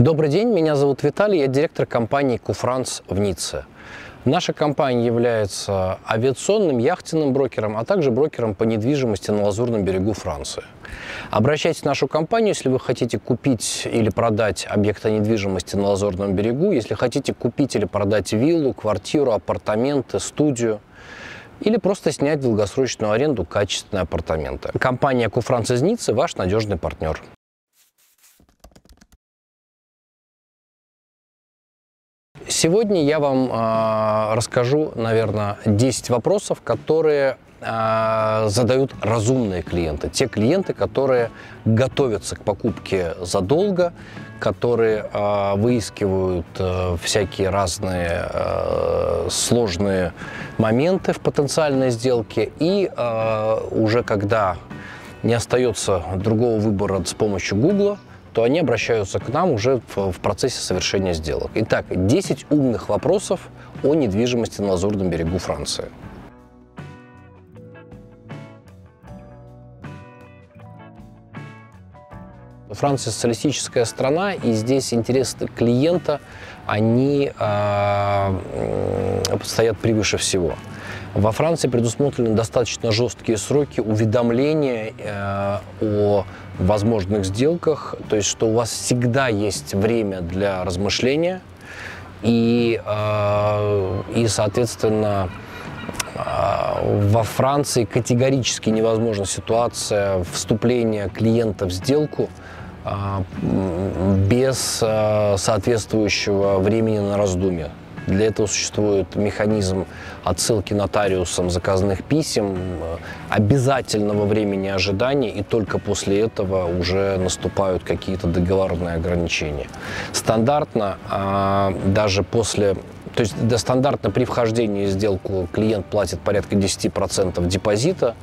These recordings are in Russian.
Добрый день, меня зовут Виталий, я директор компании Куфранс в Ницце. Наша компания является авиационным, яхтенным брокером, а также брокером по недвижимости на Лазурном берегу Франции. Обращайтесь в нашу компанию, если вы хотите купить или продать объекты недвижимости на Лазурном берегу, если хотите купить или продать виллу, квартиру, апартаменты, студию или просто снять в долгосрочную аренду качественные апартаменты. Компания Куфранс из Ниццы – ваш надежный партнер. Сегодня я вам э, расскажу, наверное, 10 вопросов, которые э, задают разумные клиенты. Те клиенты, которые готовятся к покупке задолго, которые э, выискивают э, всякие разные э, сложные моменты в потенциальной сделке. И э, уже когда не остается другого выбора с помощью Гугла, то они обращаются к нам уже в, в процессе совершения сделок. Итак, 10 умных вопросов о недвижимости на Лазурном берегу Франции. Франция социалистическая страна, и здесь интересы клиента, они э, стоят превыше всего. Во Франции предусмотрены достаточно жесткие сроки уведомления э, о возможных сделках, то есть что у вас всегда есть время для размышления и, э, и соответственно, э, во Франции категорически невозможна ситуация вступления клиента в сделку э, без э, соответствующего времени на раздумье. Для этого существует механизм отсылки нотариусом заказных писем, э, обязательного времени ожидания, и только после этого уже наступают какие-то договорные ограничения. Стандартно, а, даже после то есть да, стандартно при вхождении в сделку клиент платит порядка 10% депозита,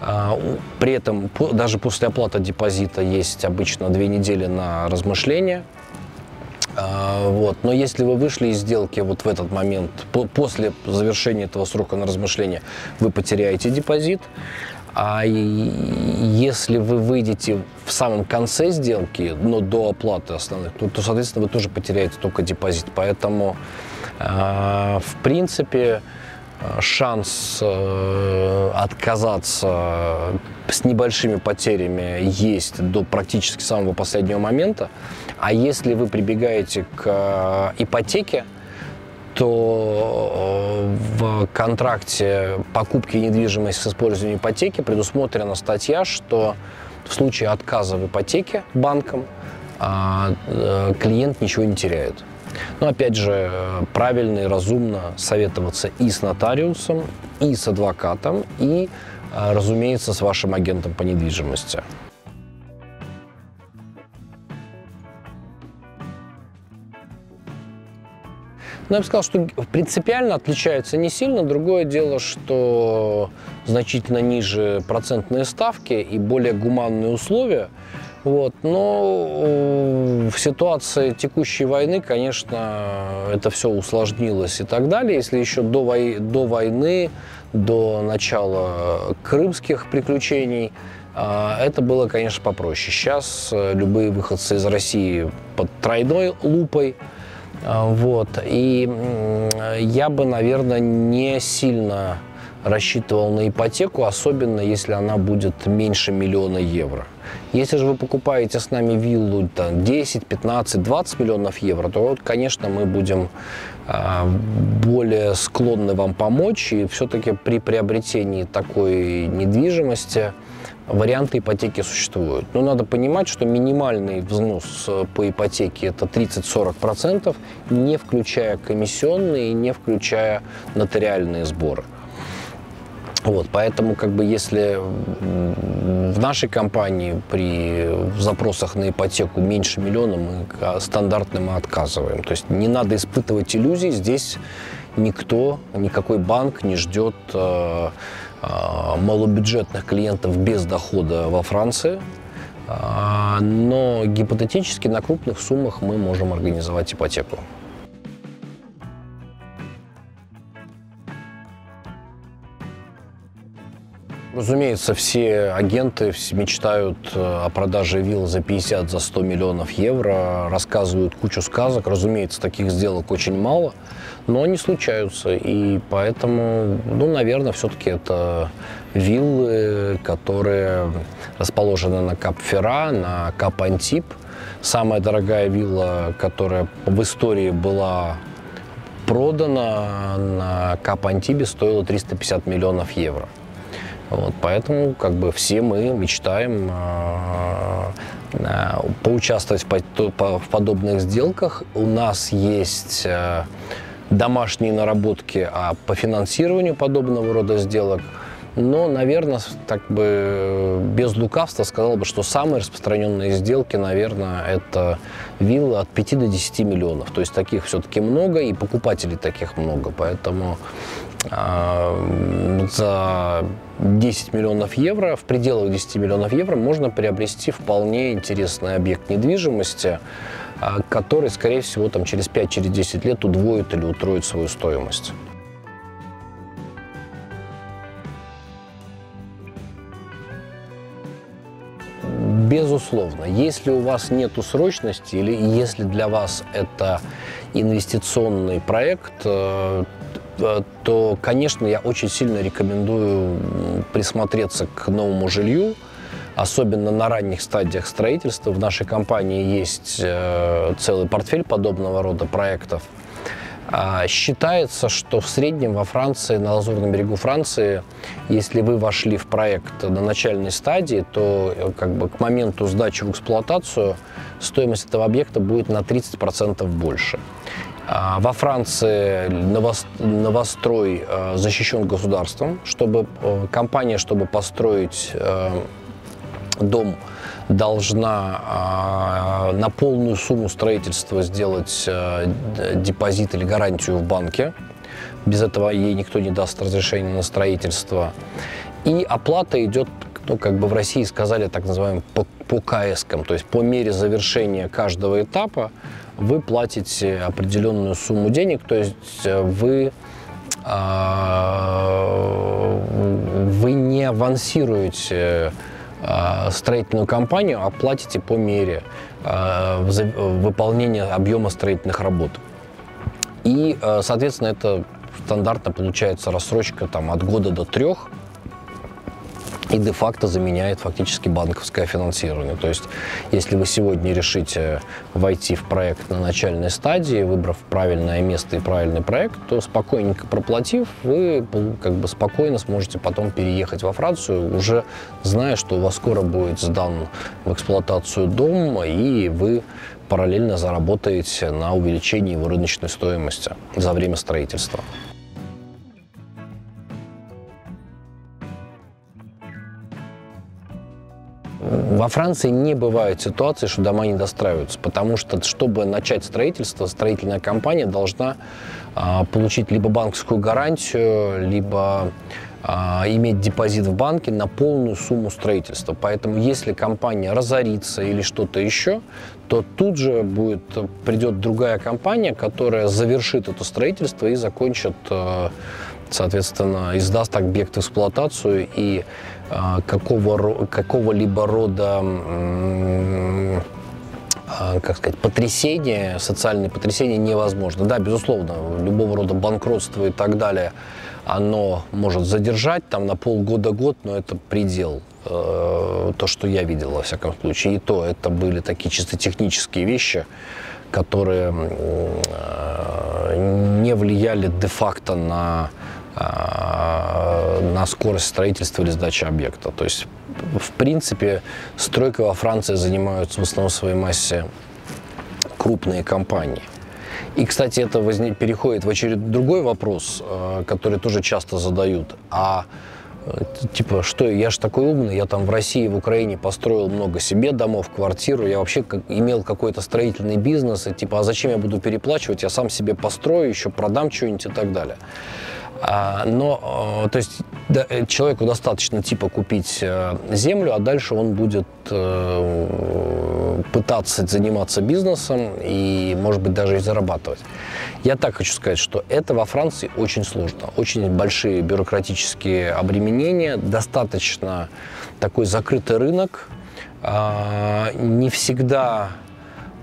а, при этом даже после оплаты депозита есть обычно две недели на размышления – а, вот. Но если вы вышли из сделки вот в этот момент, после завершения этого срока на размышление, вы потеряете депозит. А если вы выйдете в самом конце сделки, но до оплаты основных, то, то соответственно, вы тоже потеряете только депозит. Поэтому, э, в принципе, шанс э, отказаться с небольшими потерями есть до практически самого последнего момента. А если вы прибегаете к э, ипотеке, то э, в контракте покупки недвижимости с использованием ипотеки предусмотрена статья, что в случае отказа в ипотеке банком а, клиент ничего не теряет. Но опять же, правильно и разумно советоваться и с нотариусом, и с адвокатом, и, а, разумеется, с вашим агентом по недвижимости. Но я бы сказал, что принципиально отличаются не сильно. Другое дело, что значительно ниже процентные ставки и более гуманные условия – вот. Но э, в ситуации текущей войны, конечно, это все усложнилось и так далее. Если еще до, вой... до войны, до начала крымских приключений, э, это было, конечно, попроще. Сейчас э, любые выходцы из России под тройной лупой. Вот. И я бы, наверное, не сильно рассчитывал на ипотеку, особенно если она будет меньше миллиона евро. Если же вы покупаете с нами виллу там, 10, 15, 20 миллионов евро, то, вот, конечно, мы будем э, более склонны вам помочь. И все-таки при приобретении такой недвижимости варианты ипотеки существуют. Но надо понимать, что минимальный взнос по ипотеке это 30-40%, не включая комиссионные и не включая нотариальные сборы. Вот, поэтому, как бы, если в нашей компании при запросах на ипотеку меньше миллиона, мы стандартно мы отказываем. То есть не надо испытывать иллюзий. Здесь никто, никакой банк не ждет э, э, малобюджетных клиентов без дохода во Франции. Э, но гипотетически на крупных суммах мы можем организовать ипотеку. Разумеется, все агенты мечтают э, о продаже вилл за 50, за 100 миллионов евро, рассказывают кучу сказок. Разумеется, таких сделок очень мало, но они случаются. И поэтому, ну, наверное, все-таки это виллы, которые расположены на Кап-Фера, на Кап-Антип. Самая дорогая вилла, которая в истории была продана на Кап-Антибе, стоила 350 миллионов евро. Вот, поэтому как бы все мы мечтаем э, э, поучаствовать в, по, в подобных сделках. У нас есть э, домашние наработки а по финансированию подобного рода сделок. Но, наверное, так бы без лукавства сказал бы, что самые распространенные сделки, наверное, это виллы от 5 до 10 миллионов. То есть таких все-таки много, и покупателей таких много. Поэтому за 10 миллионов евро, в пределах 10 миллионов евро можно приобрести вполне интересный объект недвижимости, а, который, скорее всего, там, через 5-10 через лет удвоит или утроит свою стоимость. Безусловно, если у вас нет срочности или если для вас это инвестиционный проект, Э, то, конечно, я очень сильно рекомендую присмотреться к новому жилью, особенно на ранних стадиях строительства. В нашей компании есть э, целый портфель подобного рода проектов. А, считается, что в среднем во Франции, на Лазурном берегу Франции, если вы вошли в проект на начальной стадии, то э, как бы, к моменту сдачи в эксплуатацию стоимость этого объекта будет на 30% больше. А, во Франции новострой э, защищен государством, чтобы э, компания, чтобы построить дом, должна а, на полную сумму строительства сделать депозит или гарантию в банке. Без этого ей никто не даст разрешение на строительство. И оплата идет, ну, как бы в России сказали, так называемым по, по КСКам, то есть по мере завершения каждого этапа вы платите определенную сумму денег, то есть э, вы а, вы не авансируете а, строительную компанию, а платите по мере а, выполнения объема строительных работ. И, соответственно, это стандартно получается рассрочка там, от года до трех и де-факто заменяет фактически банковское финансирование. То есть, если вы сегодня решите войти в проект на начальной стадии, выбрав правильное место и правильный проект, то спокойненько проплатив, вы как бы спокойно сможете потом переехать во Францию, уже зная, что у вас скоро будет сдан в эксплуатацию дом, и вы параллельно заработаете на увеличении его рыночной стоимости за время строительства. Во Франции не бывает ситуации, что дома не достраиваются, потому что, чтобы начать строительство, строительная компания должна а, получить либо банковскую гарантию, либо а, иметь депозит в банке на полную сумму строительства. Поэтому если компания разорится или что-то еще, то тут же будет, придет другая компания, которая завершит это строительство и закончит, а, соответственно, издаст объект в эксплуатацию и а, какого, какого-либо рода а, как сказать, потрясение, социальные потрясения невозможно. Да, безусловно, любого рода банкротство и так далее, оно может задержать там на полгода-год, но это предел. Э, то, что я видел, во всяком случае. И то, это были такие чисто технические вещи, которые э, не влияли де-факто на а, на скорость строительства или сдачи объекта. То есть, в принципе, стройкой во Франции занимаются в основном в своей массе крупные компании. И, кстати, это возник, переходит в очередной другой вопрос, а, который тоже часто задают. А э, типа, что я же такой умный, я там в России, в Украине построил много себе домов, квартиру, я вообще как, имел какой-то строительный бизнес, и типа, а зачем я буду переплачивать, я сам себе построю, еще продам что-нибудь и так далее. А, но, э, то есть, э, человеку достаточно типа купить э, землю, а дальше он будет пытаться заниматься бизнесом и, может быть, даже и зарабатывать. Я так хочу сказать, что это во Франции очень сложно. Очень большие бюрократические обременения, достаточно такой закрытый рынок. А, не всегда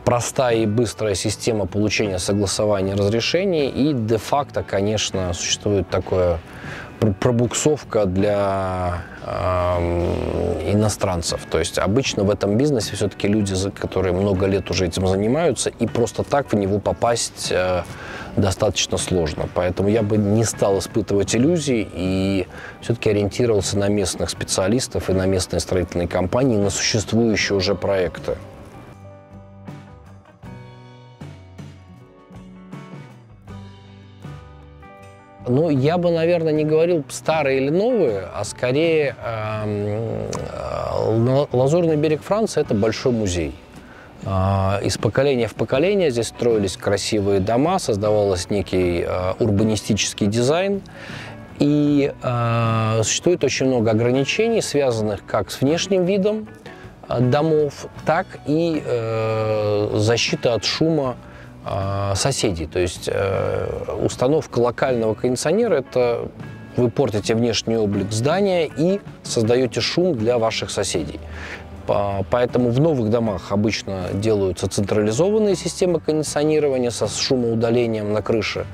простая и быстрая система получения согласования разрешений. И де-факто, конечно, существует такое пробуксовка для э, иностранцев. То есть обычно в этом бизнесе все-таки люди, которые много лет уже этим занимаются, и просто так в него попасть э, достаточно сложно. Поэтому я бы не стал испытывать иллюзий и все-таки ориентировался на местных специалистов и на местные строительные компании, на существующие уже проекты. Ну, я бы, наверное, не говорил старые или новые, а скорее э, Лазурный берег Франции – это большой музей. Э, из поколения в поколение здесь строились красивые дома, создавался некий э, урбанистический дизайн. И э, существует очень много ограничений, связанных как с внешним видом домов, так и защита от шума а, соседей. То есть э, установка локального кондиционера – это вы портите внешний облик здания и создаете шум для ваших соседей. Поэтому в новых домах обычно делаются централизованные системы кондиционирования со шумоудалением на крыше.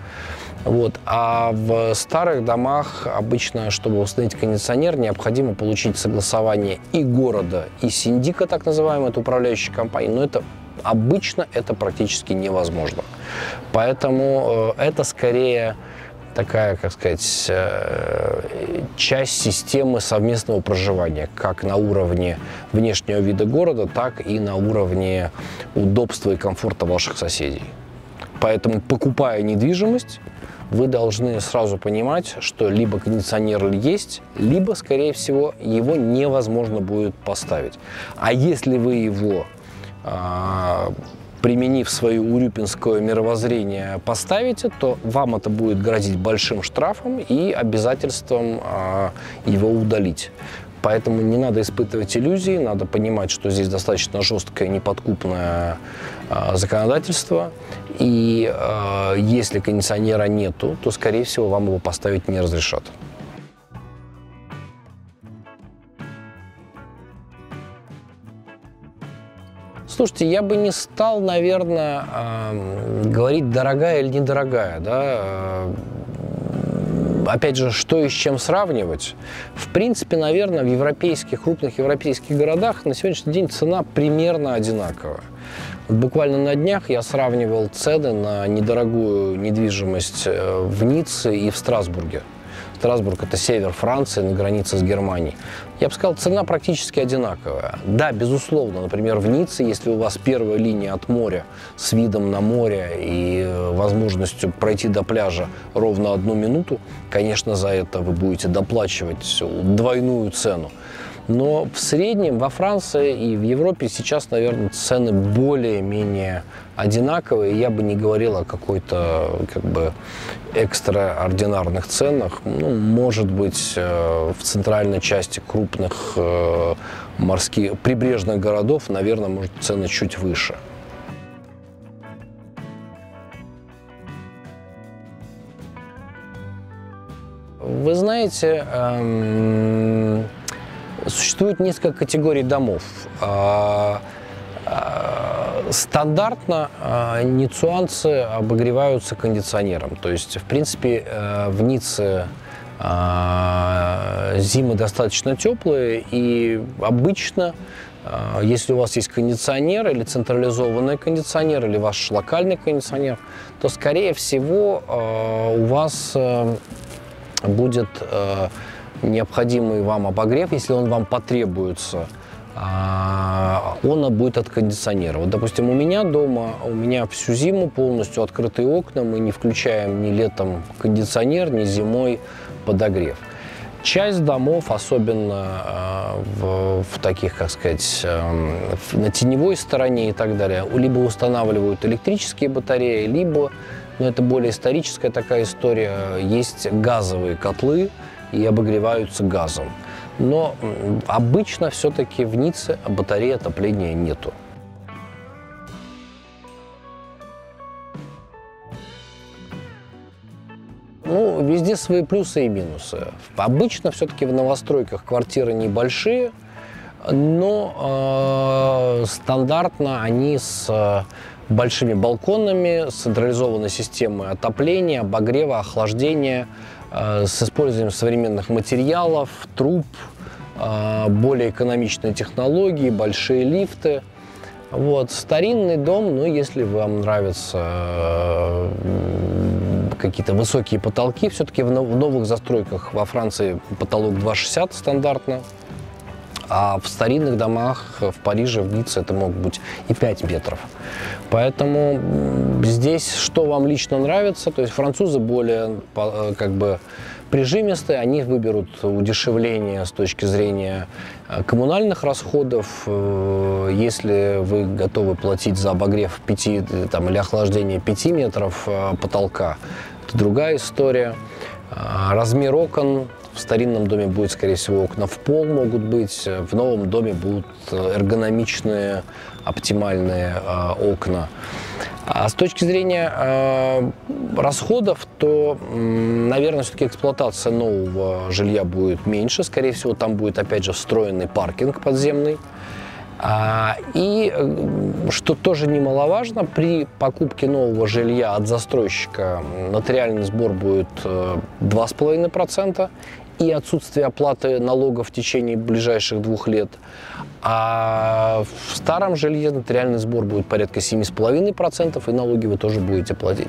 Вот. А в старых домах обычно, чтобы установить кондиционер, необходимо получить согласование и города, и синдика, так называемой, это управляющей компании. Но это Обычно это практически невозможно. Поэтому э, это скорее такая, как сказать, э, часть системы совместного проживания, как на уровне внешнего вида города, так и на уровне удобства и комфорта ваших соседей. Поэтому, покупая недвижимость, вы должны сразу понимать, что либо кондиционер есть, либо, скорее всего, его невозможно будет поставить. А если вы его применив свое урюпинское мировоззрение, поставите, то вам это будет грозить большим штрафом и обязательством а, его удалить. Поэтому не надо испытывать иллюзии, надо понимать, что здесь достаточно жесткое, неподкупное э, законодательство. И если кондиционера нету, то, скорее всего, вам его поставить не разрешат. Слушайте, я бы не стал, наверное, говорить дорогая или недорогая, да. Э, опять же, что и с чем сравнивать. В принципе, наверное, в европейских, крупных европейских городах на сегодняшний день цена примерно одинаковая. Буквально на днях я сравнивал цены на недорогую недвижимость э, в Ницце и в Страсбурге. Страсбург – это север Франции, на границе с Германией. Я бы сказал, цена практически одинаковая. Да, безусловно, например, в Ницце, если у вас первая линия от моря с видом на море и э, возможностью пройти до пляжа ровно одну минуту, конечно, за это вы будете доплачивать двойную цену. Но в среднем во Франции и в Европе сейчас, наверное, цены более-менее одинаковые. Я бы не говорил о какой-то как бы экстраординарных ценах. Ну, может быть, э, в центральной части крупных э, морских прибрежных городов, наверное, может цены чуть выше. Вы знаете, эм, Существует несколько категорий домов. А, а, стандартно а, ницуанцы обогреваются кондиционером. То есть, в принципе, э, в Ницце зимы достаточно теплые, и обычно, если у вас есть кондиционер или централизованный кондиционер, или ваш локальный кондиционер, то, скорее всего, у вас э, будет э, необходимый вам обогрев, если он вам потребуется, а, он будет от кондиционера. Вот, допустим, у меня дома, у меня всю зиму полностью открытые окна, мы не включаем ни летом кондиционер, ни зимой подогрев. Часть домов, особенно э, в, в таких, как сказать, э, на теневой стороне и так далее, либо устанавливают электрические батареи, либо но это более историческая такая история. Есть газовые котлы и обогреваются газом. Но обычно все-таки в Ницце батареи отопления нету. Ну, везде свои плюсы и минусы. Обычно все-таки в новостройках квартиры небольшие, но э, стандартно они с э, большими балконами, с централизованной системой отопления, обогрева, охлаждения, с использованием современных материалов, труб, э, более экономичные технологии, большие лифты. Вот, старинный дом, ну, если вам нравятся э, какие-то высокие потолки, все-таки в новых застройках во Франции потолок 2,60 стандартно, а в старинных домах в Париже, в Ницце это могут быть и 5 метров. Поэтому здесь что вам лично нравится, то есть французы более э, как бы прижимистые, они выберут удешевление с точки зрения э, коммунальных расходов. Э, если вы готовы платить за обогрев 5 там, или охлаждение 5 метров потолка, это другая история. Размер окон в старинном доме будет, скорее всего, окна в пол могут быть, в новом доме будут э, эргономичные, оптимальные э, окна. А с точки зрения э, расходов, то, наверное, все-таки эксплуатация нового жилья будет меньше. Скорее всего, там будет, опять же, встроенный паркинг подземный. А, и, э, что тоже немаловажно, при покупке нового жилья от застройщика нотариальный сбор будет 2,5%, и отсутствие оплаты налогов в течение ближайших двух лет. А в старом жилье нотариальный сбор будет порядка 7,5%, и налоги вы тоже будете платить.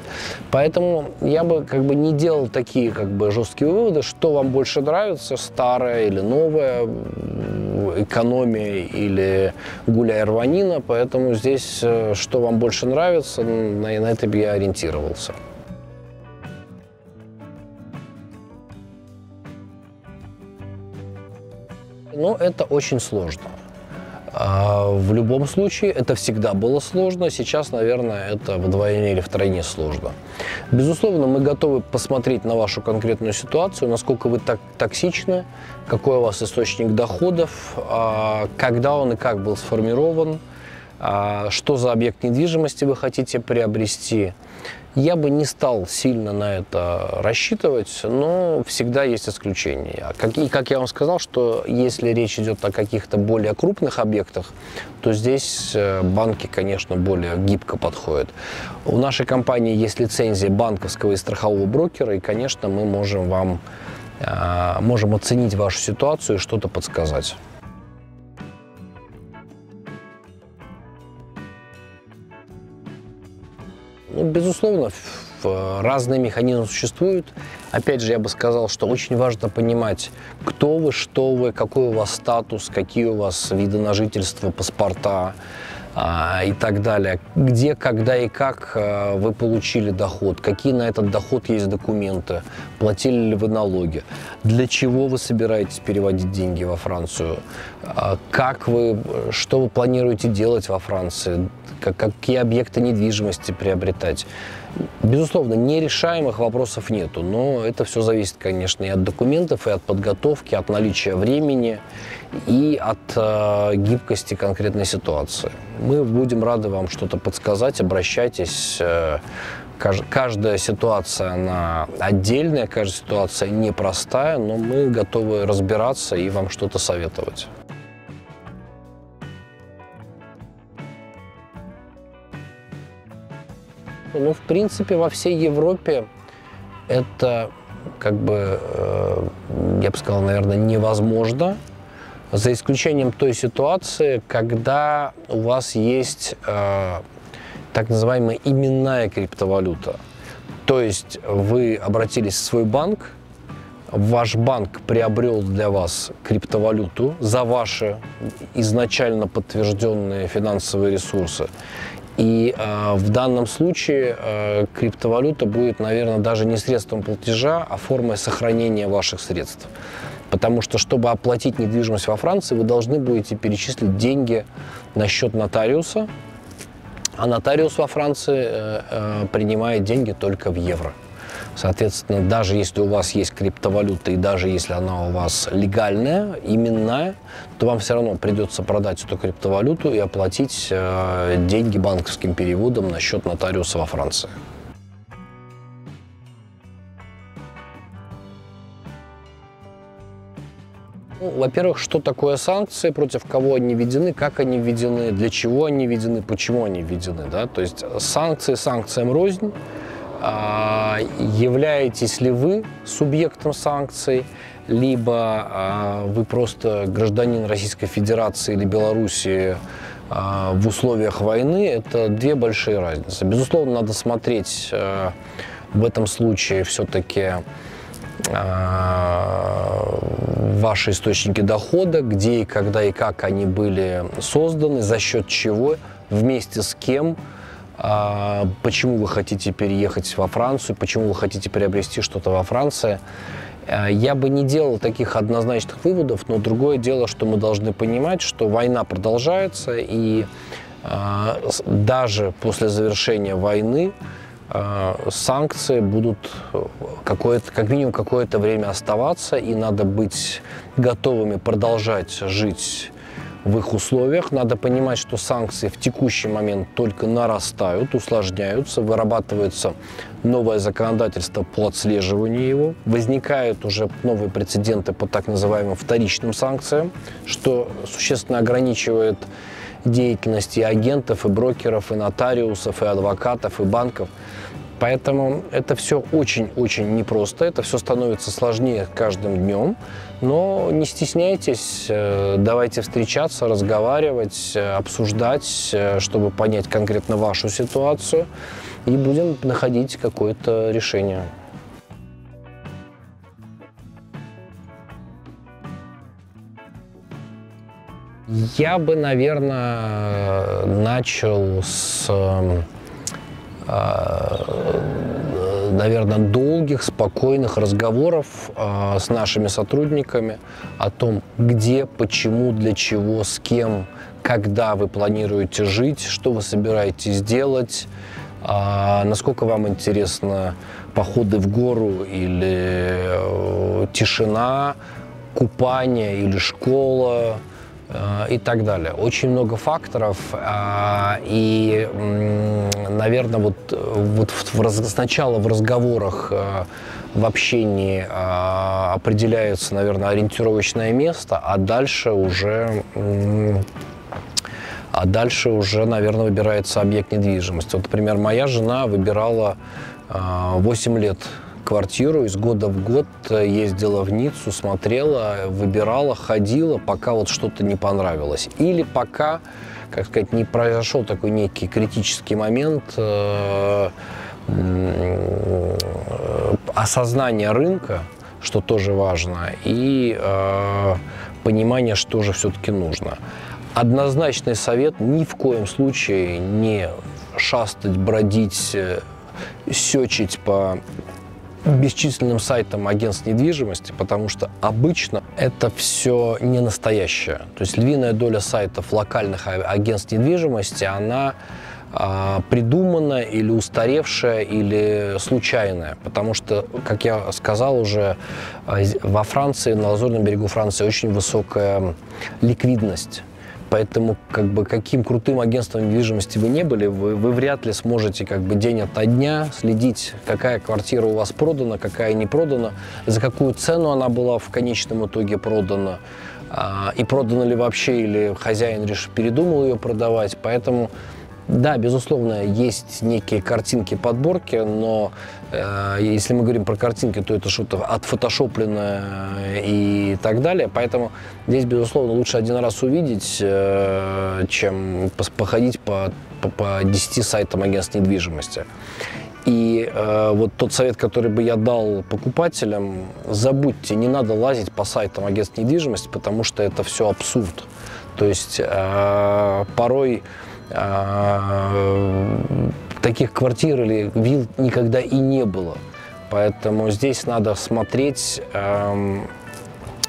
Поэтому я бы как бы не делал такие как бы жесткие выводы, что вам больше нравится, старое или новое, экономия или гуляй рванина. Поэтому здесь, э, что вам больше нравится, на, на это бы я ориентировался. Но это очень сложно. А, в любом случае, это всегда было сложно. Сейчас, наверное, это вдвойне или втройне сложно. Безусловно, мы готовы посмотреть на вашу конкретную ситуацию, насколько вы так токсичны, какой у вас источник доходов, а, когда он и как был сформирован, что за объект недвижимости вы хотите приобрести – я бы не стал сильно на это рассчитывать, но всегда есть исключения. И как я вам сказал, что если речь идет о каких-то более крупных объектах, то здесь э, банки, конечно, более гибко подходят. У нашей компании есть лицензия банковского и страхового брокера, и, конечно, мы можем вам э, можем оценить вашу ситуацию и что-то подсказать. Ну, безусловно, разные механизмы существуют. Опять же, я бы сказал, что очень важно понимать, кто вы, что вы, какой у вас статус, какие у вас виды на жительство, паспорта а, и так далее. Где, когда и как а, вы получили доход, какие на этот доход есть документы, платили ли вы налоги, для чего вы собираетесь переводить деньги во Францию, а, как вы, что вы планируете делать во Франции, как, какие объекты недвижимости приобретать. Безусловно, нерешаемых вопросов нету, но это все зависит, конечно, и от документов, и от подготовки, от наличия времени, и от э, гибкости конкретной ситуации. Мы будем рады вам что-то подсказать, обращайтесь. Э, каждая ситуация, она отдельная, каждая ситуация непростая, но мы готовы разбираться и вам что-то советовать. Ну, в принципе, во всей Европе это, как бы, э, я бы сказал, наверное, невозможно, за исключением той ситуации, когда у вас есть э, так называемая именная криптовалюта. То есть вы обратились в свой банк, ваш банк приобрел для вас криптовалюту за ваши изначально подтвержденные финансовые ресурсы. И э, в данном случае э, криптовалюта будет, наверное, даже не средством платежа, а формой сохранения ваших средств. Потому что, чтобы оплатить недвижимость во Франции, вы должны будете перечислить деньги на счет нотариуса, А нотариус во Франции э, э, принимает деньги только в евро. Соответственно, даже если у вас есть криптовалюта и даже если она у вас легальная, именная, то вам все равно придется продать эту криптовалюту и оплатить э, деньги банковским переводом на счет нотариуса во Франции. Ну, во-первых, что такое санкции, против кого они введены, как они введены, для чего они введены, почему они введены. Да? То есть санкции санкциям рознь. А, являетесь ли вы субъектом санкций, либо а, вы просто гражданин Российской Федерации или Белоруссии а, в условиях войны, это две большие разницы. Безусловно, надо смотреть в этом случае все-таки ваши источники дохода, где и когда и как они были созданы, за счет чего, вместе с кем, почему вы хотите переехать во Францию, почему вы хотите приобрести что-то во Франции. А, я бы не делал таких однозначных выводов, но другое дело, что мы должны понимать, что война продолжается, и а, даже после завершения войны санкции будут как минимум какое-то время оставаться, и надо быть готовыми продолжать жить в их условиях. Надо понимать, что санкции в текущий момент только нарастают, усложняются, вырабатывается новое законодательство по отслеживанию его, возникают уже новые прецеденты по так называемым вторичным санкциям, что существенно ограничивает деятельность и агентов, и брокеров, и нотариусов, и адвокатов, и банков. Поэтому это все очень-очень непросто, это все становится сложнее каждым днем. Но не стесняйтесь, э, давайте встречаться, разговаривать, э, обсуждать, э, чтобы понять конкретно вашу ситуацию, и будем находить какое-то решение. Я бы, наверное, начал с наверное, долгих, спокойных разговоров э, с нашими сотрудниками о том, где, почему, для чего, с кем, когда вы планируете жить, что вы собираетесь делать, э, насколько вам интересно походы в гору или э, тишина, купание или школа, и так далее. Очень много факторов, а, и, наверное, вот, вот в, сначала в разговорах, э, в общении а, определяется, наверное, ориентировочное место, а дальше уже а дальше уже, наверное, выбирается объект недвижимости. Вот, например, моя жена выбирала 8 лет квартиру, из года в год э, ездила в Ниццу, смотрела, выбирала, ходила, пока вот что-то не понравилось. Или пока, как сказать, не произошел такой некий критический момент э, э, осознания рынка, что тоже важно, и э, понимание, что же все-таки нужно. Однозначный совет ни в коем случае не шастать, бродить, э, сечить по бесчисленным сайтам агентств недвижимости, потому что обычно это все не настоящее. То есть львиная доля сайтов локальных а, агентств недвижимости, она а, придуманная или устаревшая или случайная, потому что, как я сказал уже, а, во Франции, на Лазурном берегу Франции очень высокая ликвидность Поэтому как бы каким крутым агентством недвижимости вы не были, вы, вы вряд ли сможете как бы день ото дня следить, какая квартира у вас продана, какая не продана, за какую цену она была в конечном итоге продана, а, и продана ли вообще, или хозяин решил, передумал ее продавать. Поэтому да, безусловно, есть некие картинки подборки, но если мы говорим про картинки, то это что-то отфотошопленное и так далее. Поэтому здесь, безусловно, лучше один раз увидеть, э, чем походить по, по, по 10 сайтам агентств недвижимости. И э, вот тот совет, который бы я дал покупателям, забудьте, не надо лазить по сайтам агентств недвижимости, потому что это все абсурд. То есть э, порой таких квартир или вилл никогда и не было. Поэтому здесь надо смотреть,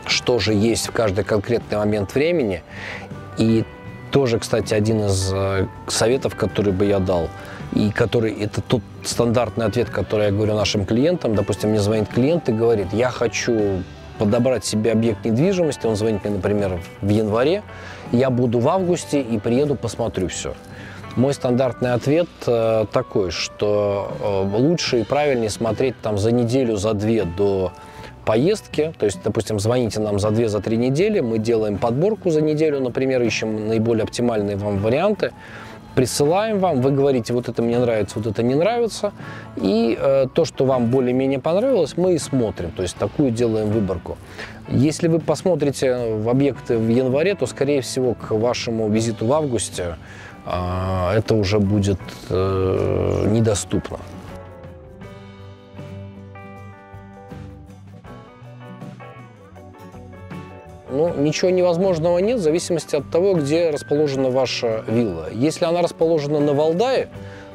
что же есть в каждый конкретный момент времени. И тоже, кстати, один из э, советов, который бы я дал, и который это тот стандартный ответ, который я говорю нашим клиентам. Допустим, мне звонит клиент и говорит, я хочу подобрать себе объект недвижимости, он звонит мне, например, в январе, я буду в августе и приеду, посмотрю все. Мой стандартный ответ э, такой, что э, лучше и правильнее смотреть там за неделю, за две до поездки. То есть, допустим, звоните нам за две, за три недели, мы делаем подборку за неделю, например, ищем наиболее оптимальные вам варианты присылаем вам, вы говорите, вот это мне нравится, вот это не нравится, и э, то, что вам более-менее понравилось, мы и смотрим, то есть такую делаем выборку. Если вы посмотрите в объекты в январе, то, скорее всего, к вашему визиту в августе это уже будет э, недоступно. Ну, ничего невозможного нет, в зависимости от того, где расположена ваша вилла. Если она расположена на Валдае,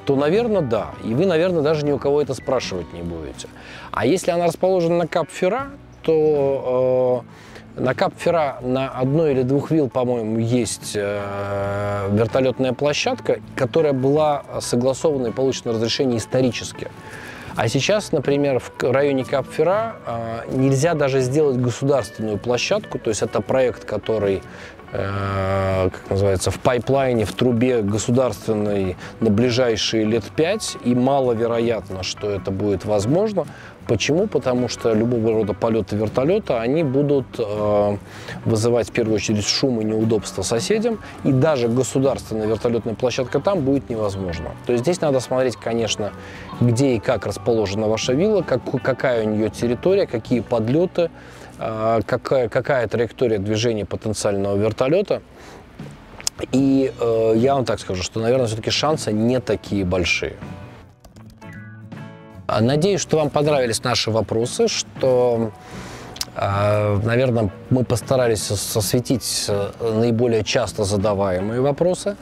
то, наверное, да. И вы, наверное, даже ни у кого это спрашивать не будете. А если она расположена на Капфера, то э, на Капфера на одной или двух вилл, по-моему, есть э, вертолетная площадка, которая была согласована и получено разрешение исторически. А сейчас, например, в районе Капфера а, нельзя даже сделать государственную площадку, то есть это проект, который э, как называется, в пайплайне, в трубе государственной на ближайшие лет пять, и маловероятно, что это будет возможно, Почему? Потому что любого рода полеты вертолета, они будут э, вызывать в первую очередь шум и неудобства соседям, и даже государственная вертолетная площадка там будет невозможно. То есть здесь надо смотреть, конечно, где и как расположена ваша вилла, как, какая у нее территория, какие подлеты, э, какая, какая траектория движения потенциального вертолета. И э, я вам так скажу, что, наверное, все-таки шансы не такие большие. Надеюсь, что вам понравились наши вопросы, что, э, наверное, мы постарались осветить э, наиболее часто задаваемые вопросы.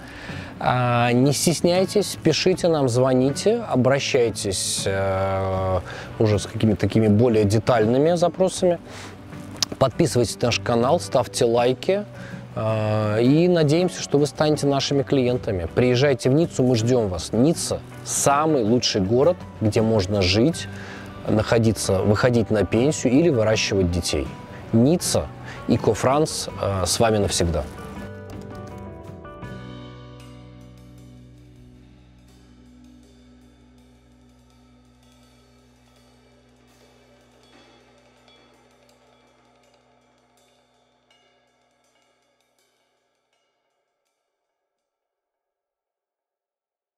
А, не стесняйтесь, пишите нам, звоните, обращайтесь э, уже с какими-то такими более детальными запросами. Подписывайтесь на наш канал, ставьте лайки. А, и надеемся, что вы станете нашими клиентами. Приезжайте в Ниццу, мы ждем вас. Ницца – самый лучший город, где можно жить, находиться, выходить на пенсию или выращивать детей. Ницца и Кофранс с вами навсегда.